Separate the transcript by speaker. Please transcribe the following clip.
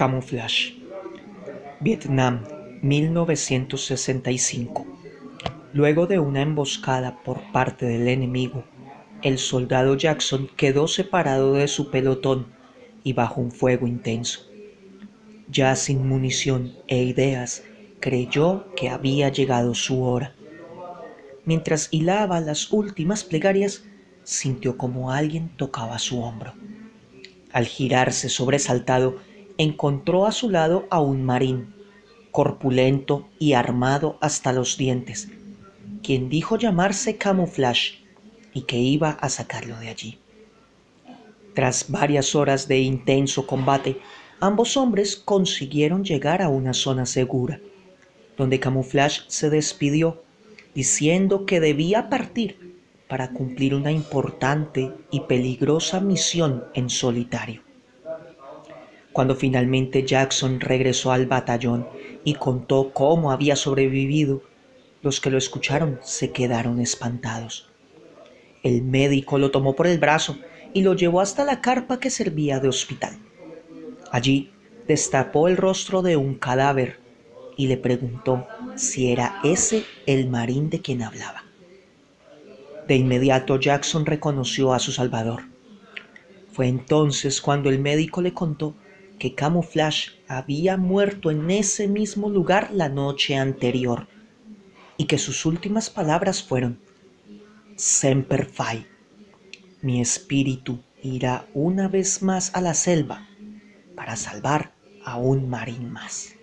Speaker 1: Camouflage. Vietnam, 1965. Luego de una emboscada por parte del enemigo, el soldado Jackson quedó separado de su pelotón y bajo un fuego intenso. Ya sin munición e ideas, creyó que había llegado su hora. Mientras hilaba las últimas plegarias, sintió como alguien tocaba su hombro. Al girarse sobresaltado, encontró a su lado a un marín, corpulento y armado hasta los dientes, quien dijo llamarse Camouflage y que iba a sacarlo de allí. Tras varias horas de intenso combate, ambos hombres consiguieron llegar a una zona segura, donde Camouflage se despidió diciendo que debía partir para cumplir una importante y peligrosa misión en solitario. Cuando finalmente Jackson regresó al batallón y contó cómo había sobrevivido, los que lo escucharon se quedaron espantados. El médico lo tomó por el brazo y lo llevó hasta la carpa que servía de hospital. Allí destapó el rostro de un cadáver y le preguntó si era ese el marín de quien hablaba. De inmediato Jackson reconoció a su salvador. Fue entonces cuando el médico le contó que Camouflage había muerto en ese mismo lugar la noche anterior y que sus últimas palabras fueron Semper Fi. Mi espíritu irá una vez más a la selva para salvar a un marín más.